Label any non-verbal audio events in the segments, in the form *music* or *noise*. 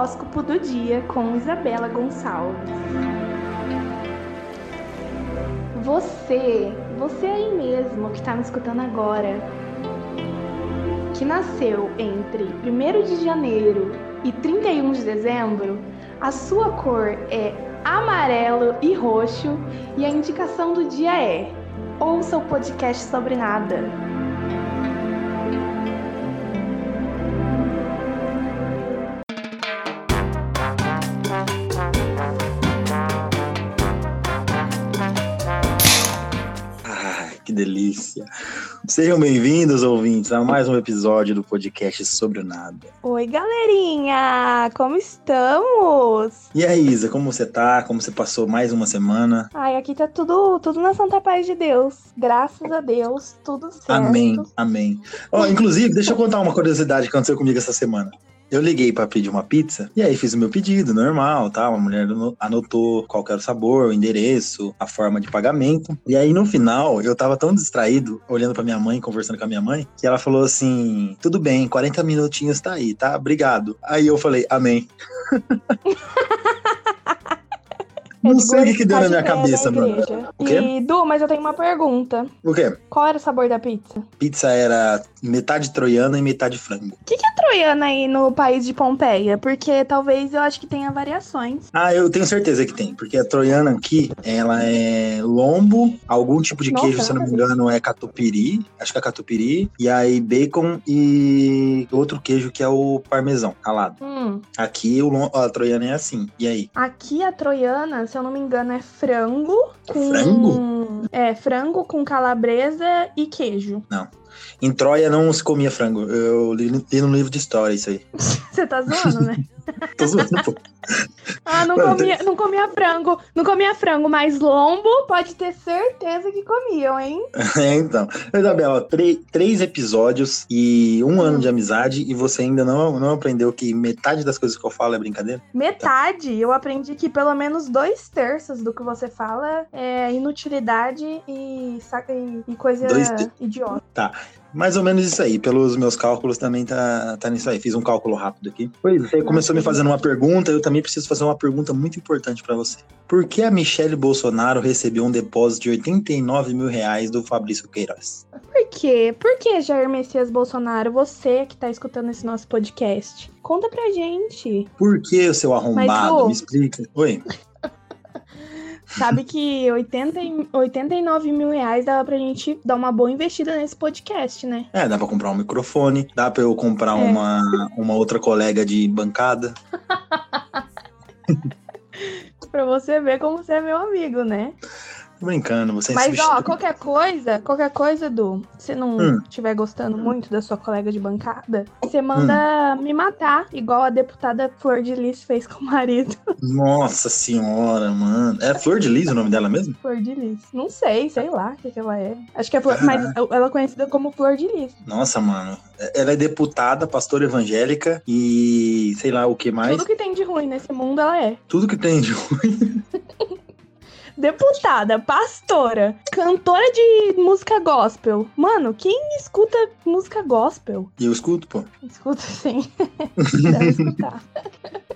horóscopo do dia com Isabela Gonçalves. Você, você aí mesmo que está me escutando agora, que nasceu entre 1 de janeiro e 31 de dezembro, a sua cor é amarelo e roxo e a indicação do dia é: ouça o podcast sobre nada. Delícia. Sejam bem-vindos, ouvintes, a mais um episódio do podcast Sobre o Nada. Oi, galerinha! Como estamos? E aí, Isa, como você tá? Como você passou mais uma semana? Ai, aqui tá tudo, tudo na santa paz de Deus. Graças a Deus, tudo certo. Amém, amém. Ó, inclusive, deixa eu contar uma curiosidade que aconteceu comigo essa semana. Eu liguei para pedir uma pizza e aí fiz o meu pedido normal, tá? Uma mulher anotou qual era o sabor, o endereço, a forma de pagamento. E aí no final eu tava tão distraído, olhando para minha mãe, conversando com a minha mãe, que ela falou assim: "Tudo bem, 40 minutinhos tá aí, tá? Obrigado". Aí eu falei: "Amém". *laughs* Não sei o que, que deu na minha cabeça, mano. O quê? E, Du, mas eu tenho uma pergunta. O quê? Qual era o sabor da pizza? Pizza era metade troiana e metade frango. O que, que é troiana aí no país de Pompeia? Porque talvez eu acho que tenha variações. Ah, eu tenho certeza que tem. Porque a troiana aqui, ela é lombo, algum tipo de Nossa, queijo, se eu não me engano, é catupiry. Acho que é catupiry. E aí bacon e outro queijo que é o parmesão ralado. Hum. Aqui o, a troiana é assim. E aí? Aqui a troiana se eu não me engano, é frango. Com... Frango? É, frango com calabresa e queijo. Não. Em Troia não se comia frango. Eu li, li no livro de história isso aí. *laughs* Você tá zoando, né? *laughs* Tô zoando, pô. Ah, não comia, não comia frango. Não comia frango, mas lombo pode ter certeza que comiam, hein? *laughs* É, então. Isabela, três episódios e um hum. ano de amizade e você ainda não, não aprendeu que metade das coisas que eu falo é brincadeira? Metade? Eu aprendi que pelo menos dois terços do que você fala é inutilidade e, e, e coisa dois idiota. Tá. Mais ou menos isso aí. Pelos meus cálculos também tá, tá nisso aí. Fiz um cálculo rápido aqui. Pois você começou me fazendo uma pergunta, eu também preciso fazer uma pergunta muito importante para você. Por que a Michelle Bolsonaro recebeu um depósito de 89 mil reais do Fabrício Queiroz? Por quê? Por que, Jair Messias Bolsonaro, você que tá escutando esse nosso podcast? Conta pra gente. Por que, o seu arrombado? Mas, Me explica. Oi. Sabe que 80, 89 mil reais dava pra gente dar uma boa investida nesse podcast, né? É, dá pra comprar um microfone, dá pra eu comprar é. uma, uma outra colega de bancada. *laughs* pra você ver como você é meu amigo, né? Tô brincando, você Mas, ó, qualquer coisa, qualquer coisa, Du, se não hum. estiver gostando muito da sua colega de bancada, você manda hum. me matar, igual a deputada Flor de Lis fez com o marido. *laughs* Nossa senhora, mano. É Flor de Lis o nome dela mesmo? Flor de Lis. Não sei, sei lá o que, que ela é. Acho que é Flor, ah. mas ela é conhecida como Flor de Lis. Nossa, mano. Ela é deputada, pastora evangélica e sei lá o que mais. Tudo que tem de ruim nesse mundo ela é. Tudo que tem de ruim. *laughs* deputada, pastora, cantora de música gospel. Mano, quem escuta música gospel? Eu escuto, pô. Escuto sim. *laughs* Deve escutar. *laughs*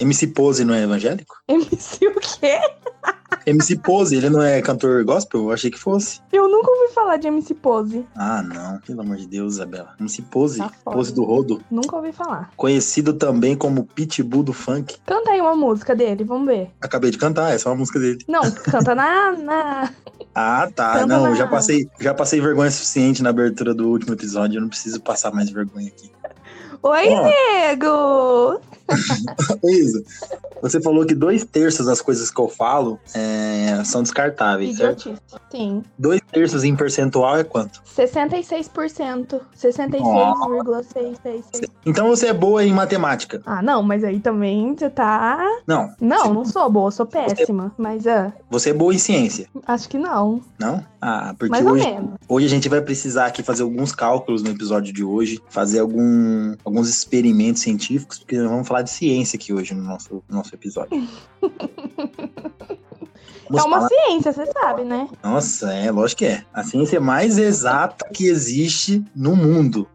MC Pose não é evangélico? *laughs* MC o quê? MC Pose, ele não é cantor gospel? Eu achei que fosse. Eu nunca ouvi falar de MC Pose. Ah, não. Pelo amor de Deus, Isabela. MC Pose. Tá Pose do Rodo. Nunca ouvi falar. Conhecido também como Pitbull do funk. Canta aí uma música dele, vamos ver. Acabei de cantar, essa é uma música dele. Não, canta na... na... *laughs* Ah, tá. Canta não, na... já passei, já passei vergonha suficiente na abertura do último episódio. Eu não preciso passar mais vergonha aqui. Oi, oh. nego! *laughs* Isa, você falou que dois terços das coisas que eu falo é, são descartáveis, Idiotice. certo? Sim. Dois terços em percentual é quanto? 66%. 66,666. Então você é boa em matemática. Ah, não, mas aí também você tá... Não. Não, você... não sou boa, sou péssima. Você... Mas, uh... Você é boa em ciência? Acho que não. Não? Ah, porque Mais hoje, hoje a gente vai precisar aqui fazer alguns cálculos no episódio de hoje, fazer algum, alguns experimentos científicos, porque vamos falar de ciência aqui hoje no nosso, no nosso episódio. Vamos *laughs* é uma falar... ciência, você sabe, né? Nossa, é, lógico que é. A ciência mais exata que existe no mundo.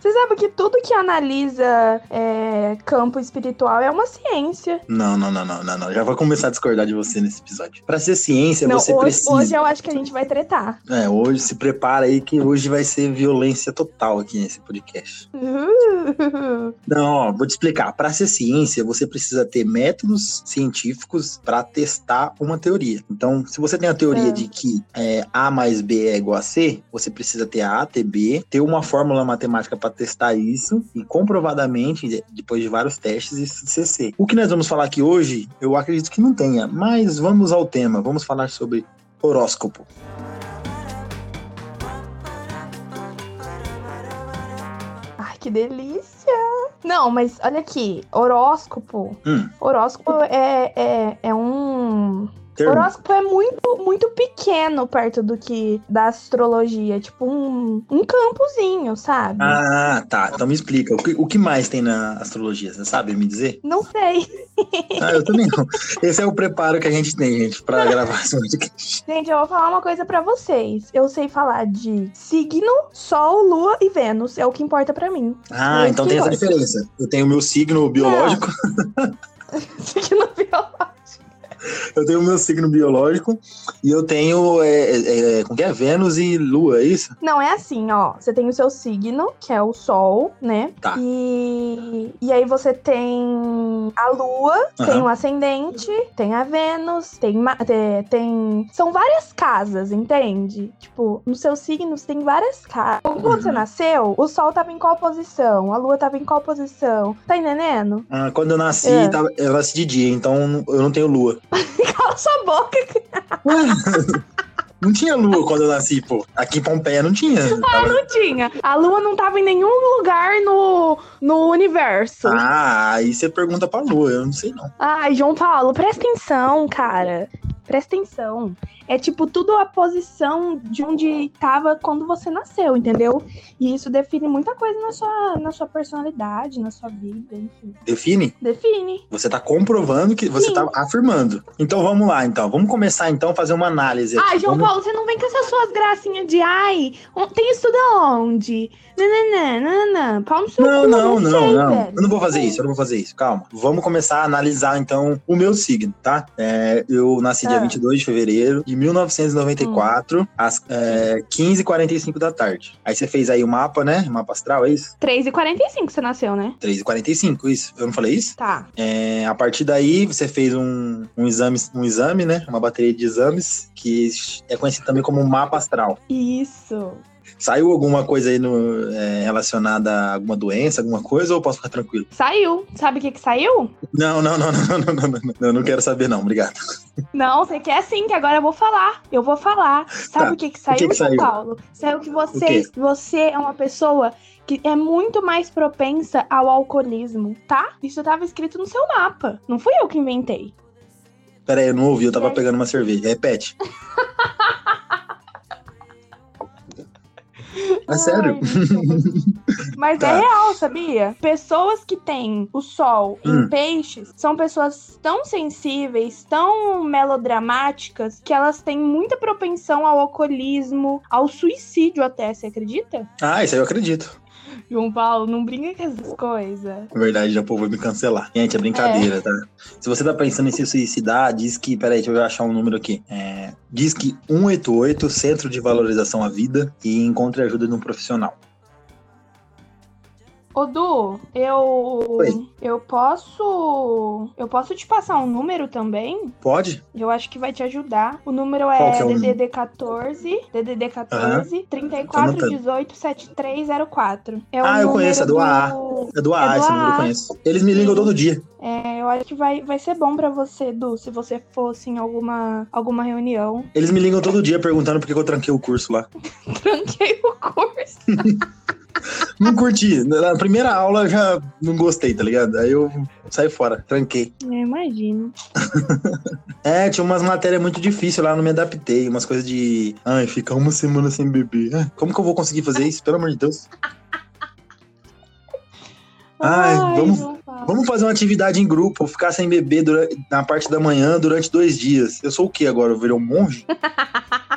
Você sabe que tudo que analisa é, campo espiritual é uma ciência. Não, não, não, não, não, não. Já vou começar a discordar de você nesse episódio. Pra ser ciência, Não, você hoje, precisa. hoje eu acho que a gente vai tretar. É, hoje se prepara aí que hoje vai ser violência total aqui nesse podcast. *laughs* Não, ó, vou te explicar. Para ser ciência, você precisa ter métodos científicos para testar uma teoria. Então, se você tem a teoria É. de que é, A mais B é igual a C, você precisa ter A, ter B, ter uma fórmula matemática para testar isso e comprovadamente, de- depois de vários testes, isso ser C. O que nós vamos falar aqui hoje, eu acredito que não tenha, mas vamos ao tema. Vamos falar sobre horóscopo. Ai, que delícia! Não, mas olha aqui, horóscopo. Hum, Horóscopo é, é, é um. Termo. Horóscopo é muito, muito pequeno perto do que da astrologia. Tipo um, um campozinho, sabe? Ah, tá. Então me explica. O que, o que mais tem na astrologia? Você sabe me dizer? Não sei. *laughs* Ah, eu também não. Esse é o preparo que a gente tem, gente, pra gravar esse podcast. Gente, eu vou falar uma coisa pra vocês. Eu sei falar de signo, sol, lua e Vênus. É o que importa pra mim. Ah, Esse então tem essa diferença. Eu tenho o meu signo biológico, *laughs* Signo biológico. Eu tenho o meu signo biológico e eu tenho, é, é, é, como que é? Vênus e Lua, é isso? Não, é assim, ó. Você tem o seu signo, que é o sol, né? Tá. E, e aí você tem a lua, tem Aham. o ascendente, tem a Vênus, tem, te- tem. São várias casas, entende? Tipo, nos seus signos tem várias casas. Quando Uhum. você nasceu, o sol tava em qual posição? A lua tava em qual posição? Tá entendendo? Ah, quando eu nasci, É. tava- eu nasci de dia, então eu não tenho Lua. *laughs* Cala sua boca. Ué, não tinha Lua quando eu nasci, pô. Aqui em Pompeia não tinha. Tava- Não tinha. A lua não tava em nenhum lugar no, no universo. Ah, aí você pergunta pra Lua, eu não sei não. Ai, João Paulo, presta atenção, cara. Presta atenção. É tipo tudo a posição de onde tava quando você nasceu, entendeu? E isso define muita coisa na sua, na sua personalidade, na sua vida, enfim. Define? Define. Você tá comprovando que você Sim. tá afirmando. Então vamos lá, então. Vamos começar então a fazer uma análise. Ai, João Vamos- Paulo, você não vem com essas suas gracinhas de ai, tem estudo aonde? Nananã, nananã. Pau no seu Não, cu, não, não, sei, não. velho. Eu não vou fazer isso, eu não vou fazer isso. Calma. Vamos começar a analisar então o meu signo, tá? É, eu nasci dia Ah. 22 de fevereiro de 1994, às é, 15h45 da tarde. Aí você fez aí o mapa, né? O mapa astral, é isso? 3h45 você nasceu, né? 3h45, isso. Eu não falei isso? Tá. É, a partir daí, você fez um, um, exame, um exame, né? Uma bateria de exames, que é conhecido também como mapa astral. Isso. Saiu alguma coisa aí no, é, relacionada a alguma doença, alguma coisa, ou posso ficar tranquilo? Saiu. Sabe o que que saiu? Não, não, não, não, não, não, não, não, não quero saber, não, obrigado. Não, você quer sim, que agora eu vou falar. Eu vou falar. Sabe Tá. o que que saiu, que que João saiu? Paulo? Saiu que O você, você é uma pessoa que é muito mais propensa ao alcoolismo, tá? Isso tava escrito no seu mapa. Não fui eu que inventei. Pera aí, eu não ouvi, eu tava É. pegando uma cerveja. Repete. *laughs* É sério? *laughs* Mas Tá. é real, sabia? Pessoas que têm o sol Hum. em peixes são pessoas tão sensíveis, tão melodramáticas, que elas têm muita propensão ao alcoolismo, ao suicídio até, você acredita? Ah, isso aí eu acredito. *laughs* João Paulo, não brinca com essas coisas. Na verdade, já o povo vai me cancelar. Gente, é brincadeira, tá? Se você tá pensando em se suicidar, diz que. Peraí, deixa eu achar um número aqui. É, diz que 188, Centro de Valorização à Vida, e encontre ajuda de um profissional. Ô, Du, eu. Oi. Eu posso. Eu posso te passar um número também? Pode? Eu acho que vai te ajudar. O número é é o DDD 14, DDD 14, 3418 7304. É Ah, eu conheço, é do AA. do- É do AA, É do esse número eu conheço. Eles me ligam todo dia. É, eu acho que vai, vai ser bom pra você, Du, se você fosse em alguma, alguma reunião. Eles me ligam todo dia perguntando por que eu tranquei o curso lá. *laughs* Tranquei o curso. *laughs* Não curti. Na primeira aula eu já não gostei, tá ligado? Aí eu saí fora, tranquei. Eu imagino. *laughs* É, tinha umas matérias muito difíceis lá, não me adaptei. Umas coisas de. Ai, ficar uma semana sem beber. Ah, Como que eu vou conseguir fazer isso? Pelo amor de Deus. Ai, vamos- João Paulo. Vamos fazer uma atividade em grupo, ficar sem beber dura- na parte da manhã durante dois dias. Eu sou o que agora? Eu virei um monge? *laughs*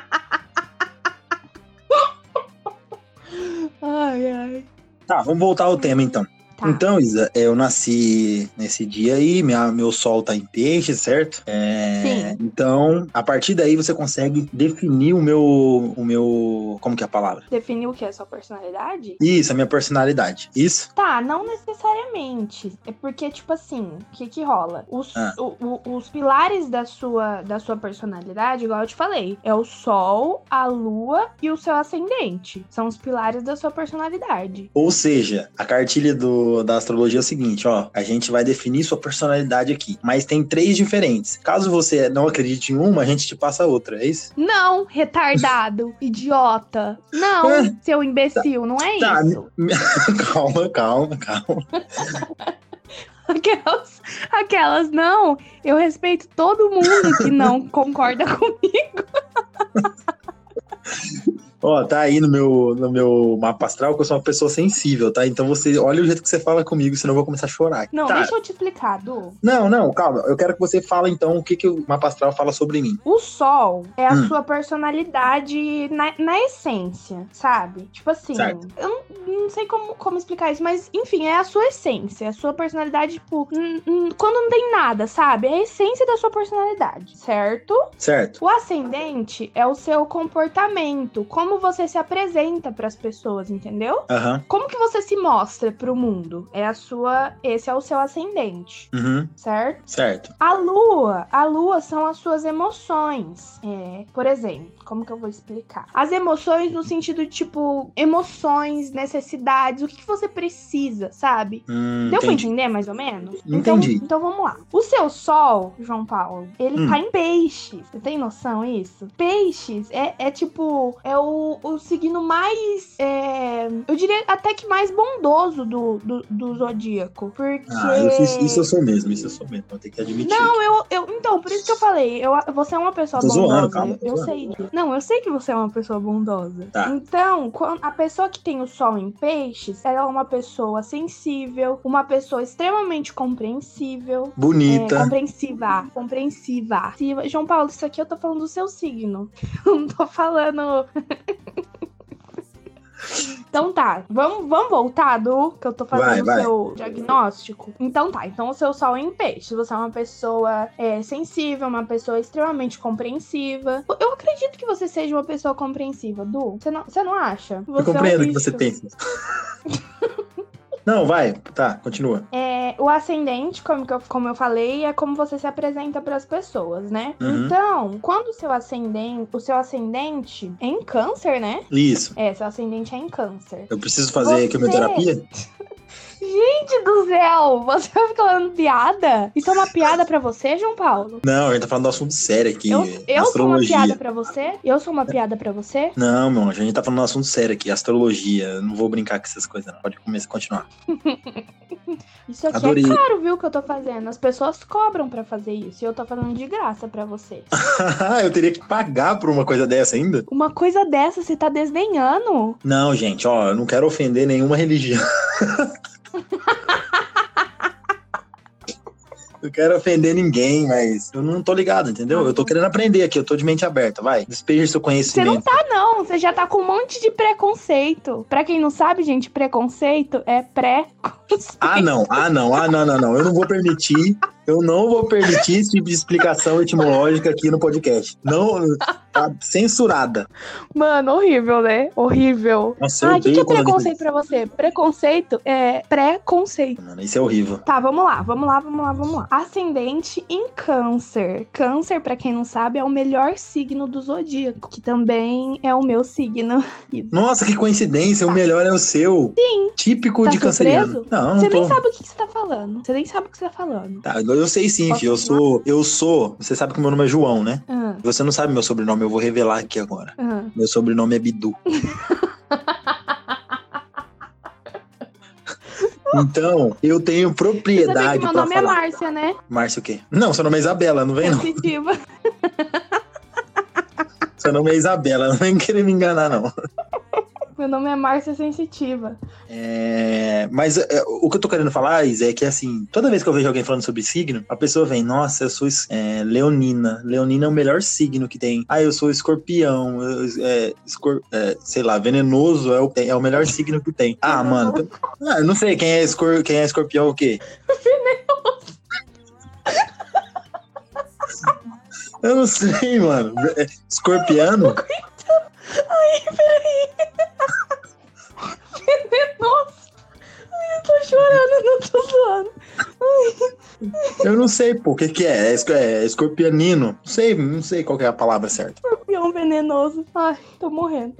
Tá, vamos voltar ao tema então. Tá. Então, Isa, eu nasci nesse dia aí, minha, meu sol tá em peixe, certo? É, Sim. Então, a partir daí você consegue definir o meu, o meu, como que é a palavra? Definir o que é a sua personalidade? Isso, a minha personalidade. Isso? Tá, não necessariamente. É porque, tipo assim, o que que rola? Os, Ah. o- o- os pilares da sua, da sua personalidade, igual eu te falei, é o Sol, a Lua e o seu ascendente. São os pilares da sua personalidade. Ou seja, a cartilha do, da astrologia é o seguinte, ó, a gente vai definir sua personalidade aqui, mas tem três diferentes. Caso você não acredite em uma, a gente te passa outra, é isso? Não, retardado, *laughs* idiota. Não, Ah, seu imbecil, não é tá. isso. *laughs* calma, calma, calma. *laughs* Aquelas, aquelas, não. Eu respeito todo mundo que não concorda comigo. Ó, tá aí no meu, no meu mapa astral que eu sou uma pessoa sensível, tá? Então você olha o jeito que você fala comigo, senão eu vou começar a chorar. Não, tá. deixa eu te explicar, Du. Não, não, calma. Eu quero que você fale então o que, que o mapa astral fala sobre mim. O sol é a Hum. sua personalidade na, na essência, sabe? Tipo assim, Certo. eu não, não sei como, como explicar isso, mas enfim, é a sua essência, a sua personalidade, tipo, quando não tem nada, sabe? É a essência da sua personalidade, certo? Certo? O ascendente é o seu comportamento, como você se apresenta pras pessoas, entendeu? Aham. Como que você se mostra pro mundo? É a sua, esse é o seu ascendente, Uhum. certo? Certo. A lua, a lua são as suas emoções. É, por exemplo, como que eu vou explicar? As emoções no sentido de tipo emoções, necessidades, o que, que você precisa, sabe? Hum, Deu pra entendi. entender mais ou menos? Entendi. Então, então vamos lá. O seu sol, João Paulo, ele Hum. tá em peixes. Você tem noção isso? Peixes é, é tipo, é o, o signo mais, é, eu diria até que mais bondoso do, do, do zodíaco. Porque... Ah, eu fiz, isso eu sou mesmo, isso eu sou mesmo, vou ter que admitir. Não, eu, eu. Então, por isso que eu falei. Eu, você é uma pessoa Tô bondosa. zoando, calma, eu sei disso. Não, eu sei que você é uma pessoa bondosa. Tá. Então, a pessoa que tem o sol em peixes, ela é uma pessoa sensível, uma pessoa extremamente compreensível. É, Bonita. compreensiva, compreensiva. Se- João Paulo, isso aqui eu tô falando do seu signo. Eu *laughs* não tô falando. Então tá, vamos, vamos voltar do que eu tô fazendo Vai, o seu diagnóstico. Então tá, então o seu sol é em peixe. Você é uma pessoa é, sensível, uma pessoa extremamente compreensiva. Eu acredito que você seja uma pessoa compreensiva, Du. Você não, você não acha? Eu Você é um compreendo o que você pensa. *laughs* Não, vai, tá, continua. É, o ascendente, como, que eu, como eu falei, é como você se apresenta para as pessoas, né? Uhum. Então, quando o seu ascendente, o seu ascendente é em câncer, né? Isso. É, seu ascendente é em câncer. Eu preciso fazer Você- quimioterapia? *laughs* Gente do céu, você vai ficar falando piada? Isso é uma piada pra você, João Paulo? Não, a gente tá falando do assunto sério aqui. Eu, eu sou uma piada pra você? Eu sou uma piada pra você? Não, meu anjo, a gente tá falando do assunto sério aqui, astrologia. Eu Não vou brincar com essas coisas, não. Pode começar, continuar. *laughs* Isso aqui Adorei. é caro, viu, que eu tô fazendo. As pessoas cobram pra fazer isso. E eu tô falando de graça pra você. *laughs* eu teria que pagar por uma coisa dessa ainda? Uma coisa dessa, você tá desdenhando? Não, gente, ó, eu não quero ofender nenhuma religião. *laughs* *laughs* Eu quero ofender ninguém, mas eu não tô ligado, entendeu? Eu tô querendo aprender aqui, eu tô de mente aberta, vai. Despeja seu Você não conhecimento. tá, não. Você já tá com um monte de preconceito. Pra quem não sabe, gente, preconceito é pré-conceito. Ah, não, ah, não, ah, não, não, não. Eu não vou permitir, eu não vou permitir esse tipo de explicação etimológica aqui no podcast. Não, tá censurada. Mano, horrível, né? Horrível. Nossa, eu Ah, o que, que é preconceito pra você? Preconceito é pré-conceito. Mano, isso é horrível. Tá, vamos lá, vamos lá, vamos lá, vamos lá. Ascendente em câncer. Câncer, pra quem não sabe, é o melhor signo do zodíaco, que também é o meu signo. Nossa, que coincidência, o melhor é o seu. Sim. Típico Tá de canceriano. surpreso? Não, não Você tô. nem sabe o que que você tá falando. Você nem sabe o que você tá falando. Tá, eu sei sim, filho. Eu sou, eu sou. Você sabe que o meu nome é João, né? Ah, Você não sabe meu sobrenome, eu vou revelar aqui agora. ah. Meu sobrenome é Bidu. *laughs* Então, eu tenho propriedade que meu nome é. Márcia, né? Márcio o quê? Não, seu nome é Isabela, não vem não. Positiva. *laughs* Seu nome é Isabela, não vem querer me enganar não. *laughs* Meu nome é Márcia Sensitiva. É, mas é, o que eu tô querendo falar, Isa, é que assim, toda vez que eu vejo alguém falando sobre signo, a pessoa vem, nossa, eu sou é, leonina. Leonina é o melhor signo que tem. Ah, eu sou escorpião. Eu, é, escor, é, sei lá, venenoso é o, é o melhor signo que tem. Ah, mano. Ah, eu não sei quem é, escor, quem é escorpião o quê? Venenoso. Eu não sei, mano. Escorpiano? Ai, peraí. Chorando, não tô zoando. Eu não sei, pô, o que que é? É, é escorpianino. Não sei, não sei qual é a palavra certa. Escorpião venenoso. Ai, tô morrendo.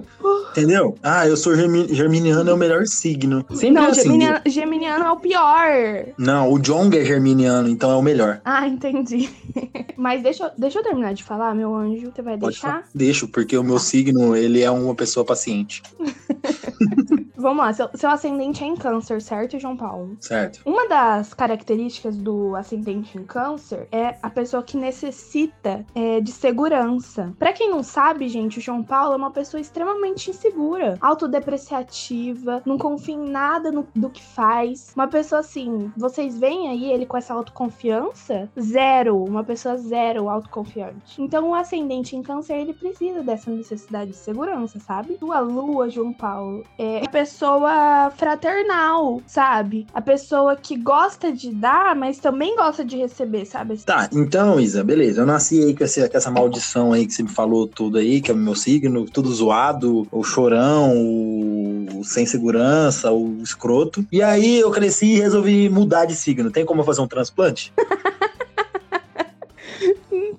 Entendeu? Ah, eu sou germiniano, é o melhor signo. Sempre não, assim. Geminiano, geminiano é o pior. Não, o Jong é germiniano, então é o melhor. Ah, entendi. *laughs* Mas deixa, eu, deixa eu terminar de falar, meu anjo. Você vai Pode deixar? Falar. Deixo, porque o meu signo, ele é uma pessoa paciente. *laughs* Vamos lá, seu, seu ascendente é em câncer, certo, João Paulo? Certo. Uma das características do ascendente em câncer é a pessoa que necessita é, de segurança. Para quem não sabe, gente, o João Paulo é uma pessoa extremamente insegura, autodepreciativa, não confia em nada no, do que faz. Uma pessoa assim, vocês veem aí ele com essa autoconfiança? Zero, uma pessoa zero autoconfiante. Então o ascendente em câncer, ele precisa dessa necessidade de segurança, sabe? Sua lua, João Paulo, é a pessoa pessoa fraternal, sabe? A pessoa que gosta de dar, mas também gosta de receber, sabe? Tá, então, Isa, beleza. Eu nasci aí com essa, com essa maldição aí que você me falou tudo aí, que é o meu signo, tudo zoado, o chorão, o sem segurança, o escroto. E aí eu cresci e resolvi mudar de signo. Tem como eu fazer um transplante? *laughs*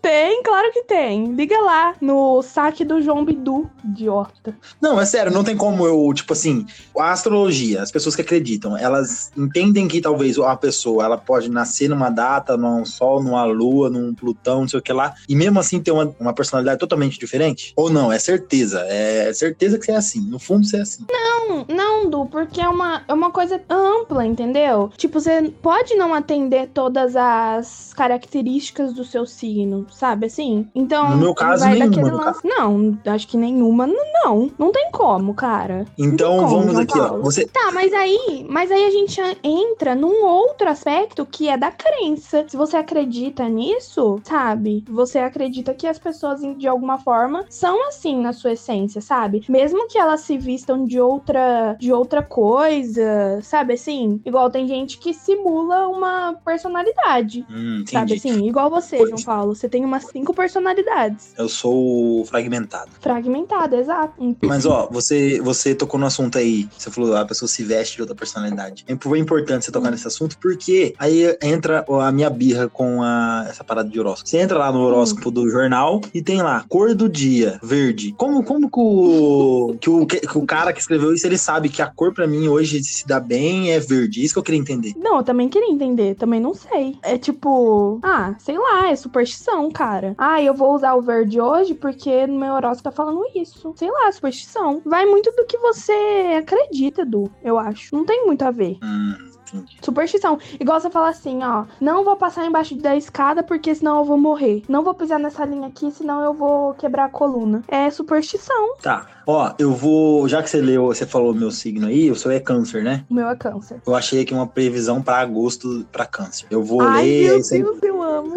Tem, claro que tem. Liga lá no saque do João Bidu, idiota. Não, é sério, não tem como eu, tipo assim, a astrologia, as pessoas que acreditam, elas entendem que talvez a pessoa, ela pode nascer numa data, num sol, numa lua, num Plutão, não sei o que lá, e mesmo assim ter uma, uma personalidade totalmente diferente? Ou não, é certeza, é certeza que você é assim, no fundo você é assim. Não, não, Du, porque é uma, é uma coisa ampla, entendeu? Tipo, você pode não atender todas as características do seu signo, sabe assim? Então, no meu caso, vai nenhuma. Lance... Não, acho que nenhuma, não. Não tem como, cara. Então, como, vamos aqui, ó. Você... Tá, mas aí, mas aí a gente entra num outro aspecto que é da crença. Se você acredita nisso, sabe? Você acredita que as pessoas, de alguma forma, são assim na sua essência, sabe? Mesmo que elas se vistam de outra, de outra coisa, sabe assim? Igual tem gente que simula uma personalidade. Hum, sabe assim? Igual você, João Paulo. Você tem tem umas cinco personalidades. Eu sou fragmentado. Fragmentado, exato. Mas, ó, você, você tocou no assunto aí. Você falou, a pessoa se veste de outra personalidade. É importante você tocar nesse assunto, porque aí entra a minha birra com a, essa parada de horóscopo. Você entra lá no horóscopo do jornal e tem lá, cor do dia, verde. Como, como que, o, que, o, que o cara que escreveu isso, ele sabe que a cor para mim hoje se dá bem é verde? Isso que eu queria entender. Não, eu também queria entender. Também não sei. É tipo, ah, sei lá, é superstição, cara. Ah, eu vou usar o verde hoje porque no meu horóscopo tá falando isso. Sei lá, superstição. Vai muito do que você acredita, Du, eu acho. Não tem muito a ver. Hum. Superstição. Igual você fala assim, ó. Não vou passar embaixo da escada porque senão eu vou morrer. Não vou pisar nessa linha aqui, senão eu vou quebrar a coluna. É superstição. Tá. Ó, eu vou. Já que você leu, você falou meu signo aí, o seu é câncer, né? O meu é câncer. Eu achei aqui uma previsão para agosto para câncer. Eu vou Ai, ler. Meu Deus, eu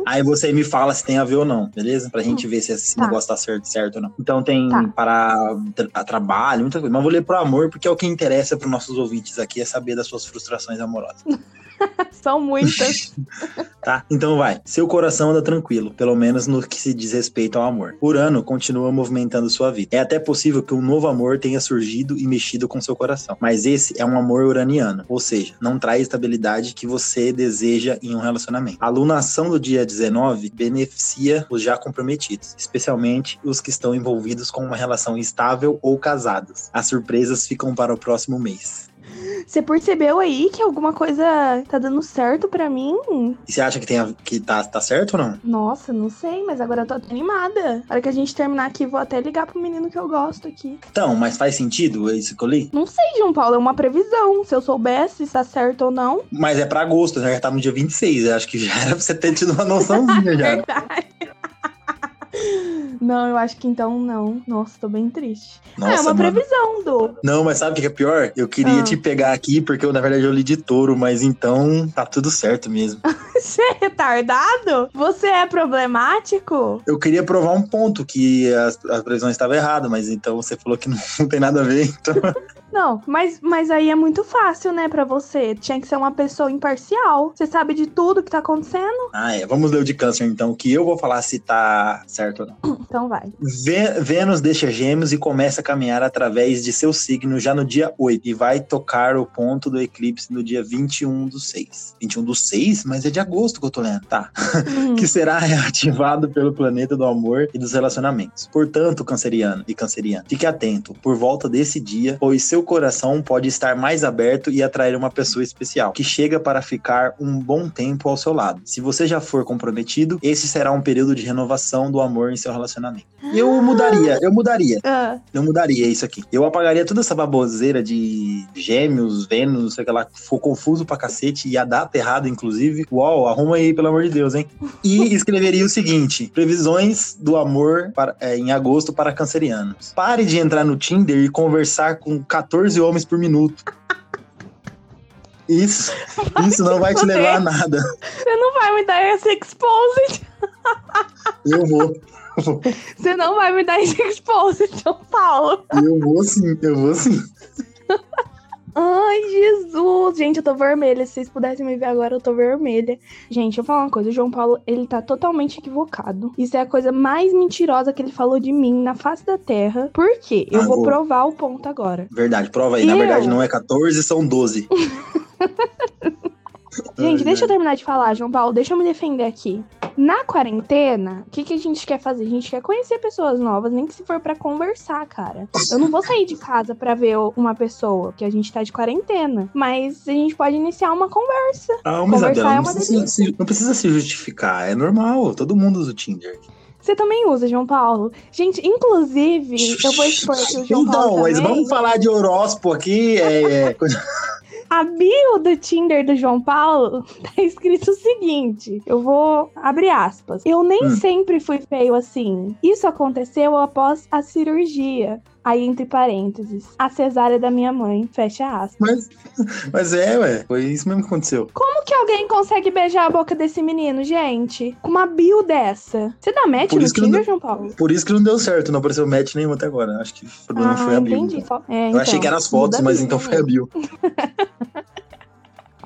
Aí você me fala se tem a ver ou não, beleza? Pra gente hum, ver se esse tá. negócio tá certo, certo ou não. Então tem tá. para tra trabalho, muita coisa. Mas vou ler pro amor, porque é o que interessa para nossos ouvintes aqui, é saber das suas frustrações amorosas. *laughs* *laughs* São muitas. *laughs* tá? Então vai. Seu coração anda tranquilo, pelo menos no que se diz respeito ao amor. Urano continua movimentando sua vida. É até possível que um novo amor tenha surgido e mexido com seu coração. Mas esse é um amor uraniano, ou seja, não traz estabilidade que você deseja em um relacionamento. A lunação do dia 19 beneficia os já comprometidos, especialmente os que estão envolvidos com uma relação estável ou casados. As surpresas ficam para o próximo mês. Você percebeu aí que alguma coisa tá dando certo para mim? E você acha que, tem a, que tá, tá certo ou não? Nossa, não sei, mas agora eu tô animada. Na hora que a gente terminar aqui, vou até ligar pro menino que eu gosto aqui. Então, mas faz sentido isso que eu li? Não sei, João Paulo, é uma previsão. Se eu soubesse se tá certo ou não. Mas é pra agosto, né? Já tá no dia 26. Eu acho que já era pra você ter tido uma noçãozinha já. *laughs* Verdade. Não, eu acho que então não. Nossa, tô bem triste. Nossa, ah, é uma mano. previsão do. Não, mas sabe o que é pior? Eu queria Ah. te pegar aqui porque eu, na verdade, eu li de touro, mas então tá tudo certo mesmo. *laughs* Você é retardado? Você é problemático? Eu queria provar um ponto que as, as previsões estavam erradas, mas então você falou que não, não *laughs* tem nada a ver, então. *laughs* Não, mas, mas aí é muito fácil, né, pra você. Tinha que ser uma pessoa imparcial. Você sabe de tudo que tá acontecendo? Ah, é. Vamos ler o de câncer, então, que eu vou falar se tá certo ou não. *clears throat* Então vai. Vê- Vênus deixa gêmeos e começa a caminhar através de seu signo já no dia 8 e vai tocar o ponto do eclipse no dia 21 do 6. 21 do 6? Mas é de agosto que eu tô lendo. Tá. Hum. *laughs* que será reativado pelo planeta do amor e dos relacionamentos. Portanto, canceriano e canceriana, fique atento por volta desse dia, pois seu coração pode estar mais aberto e atrair uma pessoa especial, que chega para ficar um bom tempo ao seu lado. Se você já for comprometido, esse será um período de renovação do amor em seu relacionamento. Eu mudaria, eu mudaria. Ah, Eu mudaria isso aqui. Eu apagaria toda essa baboseira de gêmeos, Vênus, não sei o que lá. Ficou confuso pra cacete e a data errada, inclusive. Uau, arruma aí, pelo amor de Deus, hein? E *laughs* escreveria o seguinte: previsões do amor para- é, em agosto para cancerianos. Pare de entrar no Tinder e conversar com 14 homens por minuto. Isso, isso não vai te levar a nada. você não vai me dar esse exposed. Eu vou, Você não vai me dar esse exposed, São Paulo. eu vou sim, eu vou sim. Ai, Jesus. Gente, eu tô vermelha. Se vocês pudessem me ver agora, eu tô vermelha. Gente, eu vou falar uma coisa. O João Paulo, ele tá totalmente equivocado. Isso é a coisa mais mentirosa que ele falou de mim na face da Terra. Por quê? Eu Ah, vou vou. provar o ponto agora. Verdade, prova aí. Na Eu? verdade, não é 14, são 12. *laughs* Gente, deixa eu terminar de falar, João Paulo. Deixa eu me defender aqui. Na quarentena, o que, que a gente quer fazer? A gente quer conhecer pessoas novas, nem que se for pra conversar, cara. Eu não vou sair de casa pra ver uma pessoa, que a gente tá de quarentena. Mas a gente pode iniciar uma conversa. Calma, Conversar Isabela, é não uma precisa, se, não precisa se justificar, é normal, todo mundo usa o Tinder. Você também usa, João Paulo. Gente, inclusive, eu vou expor aqui o João então, Paulo mas também. vamos falar de horóscopo aqui, é, é, *laughs* A bio do Tinder do João Paulo *laughs* tá escrito o seguinte: eu vou abrir aspas. Eu nem Hum. sempre fui feio assim. Isso aconteceu após a cirurgia. Aí, entre parênteses, a cesárea da minha mãe. Fecha aspas. mas, *laughs* mas é, ué, foi isso mesmo que aconteceu. Como que alguém consegue beijar a boca desse menino, gente? Com uma bio dessa? Você dá match Por no Tinder, deu- João Paulo? Por isso que não deu certo, não apareceu match nenhum até agora. Acho que o problema foi a. Ah, entendi. Só- é, Eu achei então, que eram as fotos, mas bio, então foi a Bill. *laughs*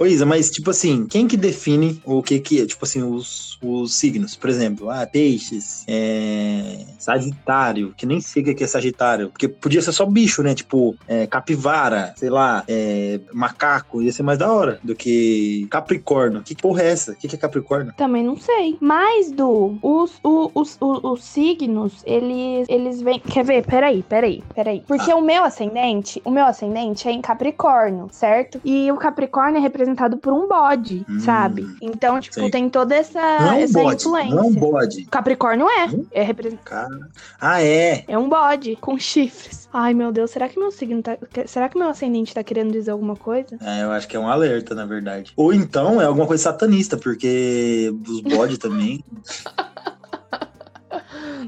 Ô Isa, mas tipo assim, quem que define o que que é? Tipo assim, os, os signos, por exemplo, ah, peixes, é, sagitário, que nem sei o que é sagitário, porque podia ser só bicho, né? Tipo, é, capivara, sei lá, é, macaco, ia ser mais da hora do que capricórnio. Que porra é essa? O que que é capricórnio? Também não sei. Mas, Du, os, os, os, os signos, eles, eles vêm. Quer ver? Peraí, peraí, peraí. Porque o meu ascendente, o meu ascendente é em Capricórnio, certo? E o Capricórnio é representado por um bode, Hum, sabe? Então, tipo, sei. tem toda essa, Não é essa bode, influência. não é um bode. Capricórnio é. Hum? É representado. Ah, é. É um bode com chifres. Ai, meu Deus, será que meu signo tá. Será que meu ascendente tá querendo dizer alguma coisa? É, eu acho que é um alerta, na verdade. Ou então é alguma coisa satanista, porque os bodes *laughs* também.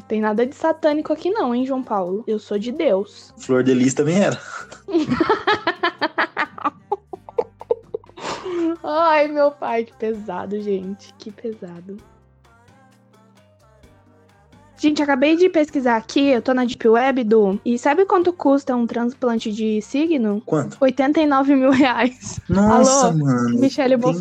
Tem nada de satânico aqui, não, hein, João Paulo? Eu sou de Deus. Flor de Lis também era. *laughs* Ai, meu pai, que pesado, gente. Que pesado. Gente, acabei de pesquisar aqui, eu tô na Deep Web, do. E sabe quanto custa um transplante de signo? Quanto? 89 mil reais. Nossa, Alô? mano. Michele 89.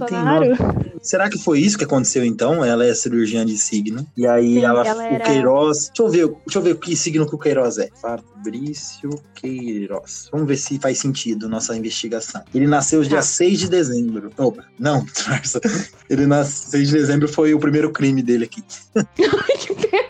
Bolsonaro? Será que foi isso que aconteceu então? Ela é cirurgiã de signo. E aí Sim, ela, ela o era- Queiroz. Deixa eu ver, deixa eu ver que signo que o Queiroz é. Fabrício Queiroz. Vamos ver se faz sentido nossa investigação. Ele nasceu dia Tá. 6 de dezembro. Opa, não. *laughs* Ele nasceu 6 de dezembro foi o primeiro crime dele aqui. *laughs* Que pesado.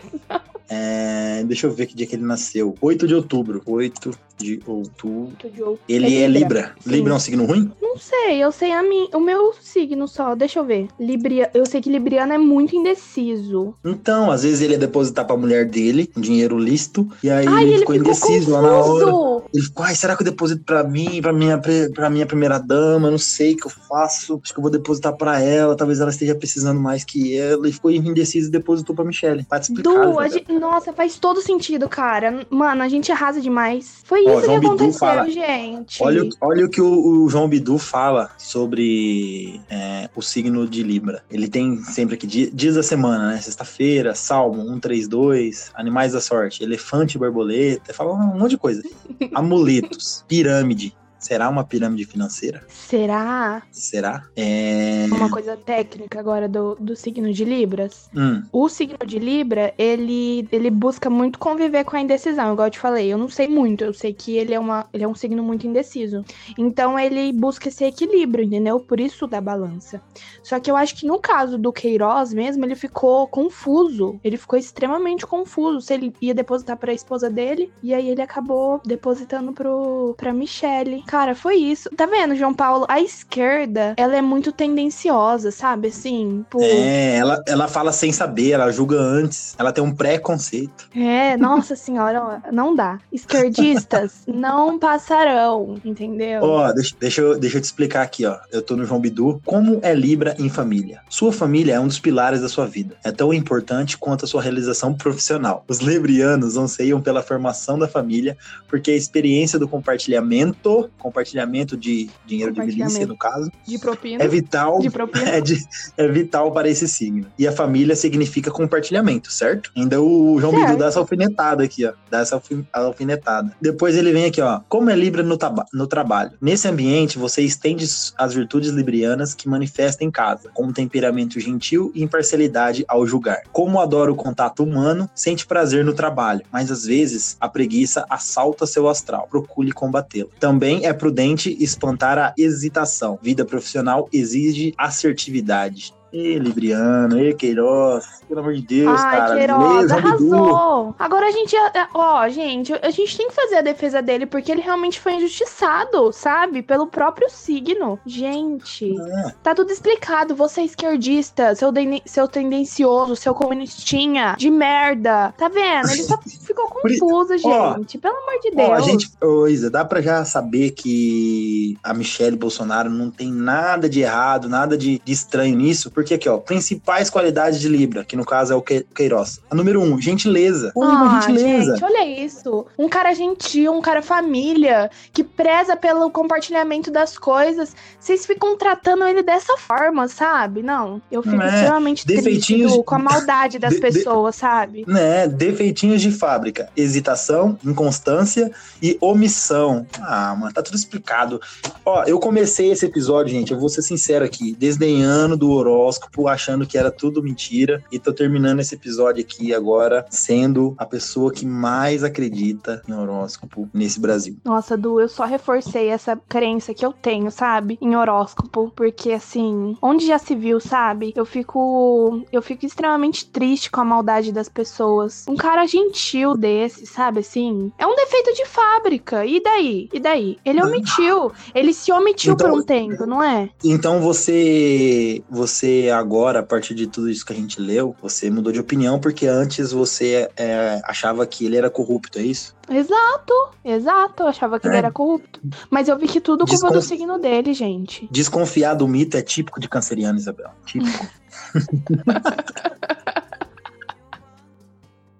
É, deixa eu ver que dia que ele nasceu. 8 de outubro. 8 de outubro. Joe. Ele é Libra. Sim. Libra é um signo ruim? Não sei, eu sei a mim, o meu signo só. Deixa eu ver. Libria, eu sei que Libriano é muito indeciso. Então, às vezes ele ia depositar pra mulher dele um dinheiro lícito. E aí Ai, ele, ele ficou ficou indeciso lá na hora. Ele ficou, ai, será que eu deposito pra mim, pra minha, pra minha primeira dama? Eu não sei o que eu faço. Acho que eu vou depositar pra ela, talvez ela esteja precisando mais que ela. E ficou indeciso e depositou pra Michelle. Te explicado, Du, gente, nossa, faz todo sentido, cara. Mano, a gente arrasa demais. Foi isso Ó, que aconteceu, fala, gente. Olha, olha o que o, o João Bidu fala sobre é, o signo de Libra. Ele tem sempre aqui dias da semana, né? Sexta-feira, Salmo 132, Animais da Sorte, Elefante e Borboleta. Fala um monte de coisa. *laughs* Amuletos, pirâmide, Será uma pirâmide financeira? Será? Será? É... Uma coisa técnica agora do, do signo de Libras. Hum. O signo de Libra, ele, ele busca muito conviver com a indecisão, igual eu te falei. Eu não sei muito, eu sei que ele é, uma, ele é um signo muito indeciso. Então ele busca esse equilíbrio, entendeu? Por isso da balança. Só que eu acho que no caso do Queiroz mesmo, ele ficou confuso. Ele ficou extremamente confuso se ele ia depositar para a esposa dele. E aí ele acabou depositando pro, pra Michelle. Cara, foi isso. Tá vendo, João Paulo? A esquerda, ela é muito tendenciosa, sabe? Assim, por... É, ela, ela fala sem saber, ela julga antes. Ela tem um preconceito. É, nossa senhora, não dá. Esquerdistas *laughs* não passarão, entendeu? Ó, deixa, deixa, eu, deixa eu te explicar aqui, ó. Eu tô no João Bidu. Como é Libra em família? Sua família é um dos pilares da sua vida. É tão importante quanto a sua realização profissional. Os librianos anseiam pela formação da família, porque a experiência do compartilhamento compartilhamento de dinheiro de milícia, no caso. De propina. É vital. De propina. *laughs* É, de, é vital para esse signo. E a família significa compartilhamento, certo? Ainda o João certo. Bidu dá essa alfinetada aqui, ó. Dá essa alfinetada. Depois ele vem aqui, ó. Como é Libra no, no trabalho? Nesse ambiente, você estende as virtudes librianas que manifesta em casa, como temperamento gentil e imparcialidade ao julgar. Como adora o contato humano, sente prazer no trabalho, mas às vezes a preguiça assalta seu astral. Procure combatê-la. Também é é prudente espantar a hesitação. Vida profissional exige assertividade. E Libriano, e Queiroz, pelo amor de Deus, Ai, cara. Queiroz, arrasou. Agora a gente, ó, gente, a gente tem que fazer a defesa dele porque ele realmente foi injustiçado, sabe? Pelo próprio signo. Gente, é. tá tudo explicado. Você é esquerdista, seu, seu tendencioso, seu comunistinha de merda. Tá vendo? Ele só *laughs* ficou confuso, gente. Ó, pelo amor de Deus. Ó, a gente, ô, Isa, dá pra já saber que a Michelle Bolsonaro não tem nada de errado, nada de, de estranho nisso, porque porque aqui, ó, principais qualidades de Libra, que no caso é o Queiroz. A número um, gentileza. Pô, ah, gentileza. Gente, olha isso. Um cara gentil, um cara família, que preza pelo compartilhamento das coisas. Vocês ficam tratando ele dessa forma, sabe? Não, eu fico é, extremamente triste com a maldade *laughs* das de, pessoas, de, sabe? Né, defeitinhos de fábrica. Hesitação, inconstância e omissão. Ah, mano, tá tudo explicado. Ó, eu comecei esse episódio, gente, eu vou ser sincero aqui, desdenhando do horóscopo horóscopo achando que era tudo mentira e tô terminando esse episódio aqui agora sendo a pessoa que mais acredita em horóscopo nesse Brasil. Nossa, Du, eu só reforcei essa crença que eu tenho, sabe? Em horóscopo, porque assim, onde já se viu, sabe? Eu fico eu fico extremamente triste com a maldade das pessoas. Um cara gentil desse, sabe assim? É um defeito de fábrica. E daí? E daí? Ele omitiu. Ele se omitiu então, por um tempo, não é? Então você você agora, a partir de tudo isso que a gente leu, você mudou de opinião porque antes você é, achava que ele era corrupto, é isso? Exato, exato. Eu achava que é. ele era corrupto. Mas eu vi que tudo Desconf... culpa do signo dele, gente. Desconfiar do mito é típico de canceriano, Isabel. Típico. *laughs*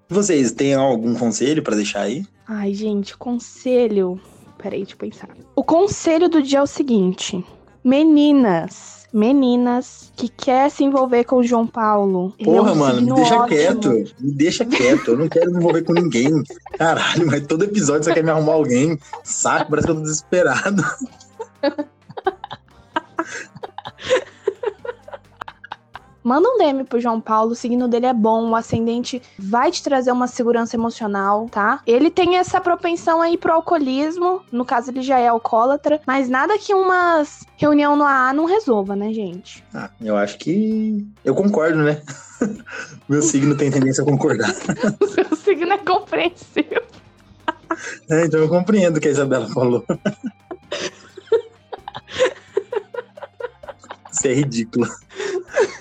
Vocês têm algum conselho para deixar aí? Ai, gente, conselho. Peraí, deixa eu pensar. O conselho do dia é o seguinte: meninas meninas que quer se envolver com o João Paulo. Porra, é um mano, me deixa ótimo. quieto. Me deixa quieto. Eu não quero me envolver com ninguém. Caralho, mas todo episódio você quer me arrumar alguém. Saco, parece que eu tô desesperado. *laughs* Manda um DM pro João Paulo, o signo dele é bom, o ascendente vai te trazer uma segurança emocional, tá? Ele tem essa propensão aí pro alcoolismo, no caso ele já é alcoólatra, mas nada que umas reunião no AA não resolva, né, gente? Ah, eu acho que eu concordo, né? *laughs* Meu signo tem tendência a concordar. o *laughs* seu signo é compreensível. É, então eu compreendo o que a Isabela falou. *laughs* Você é ridícula.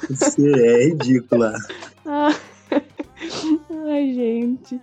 Você é ridícula. *laughs* Ai, gente.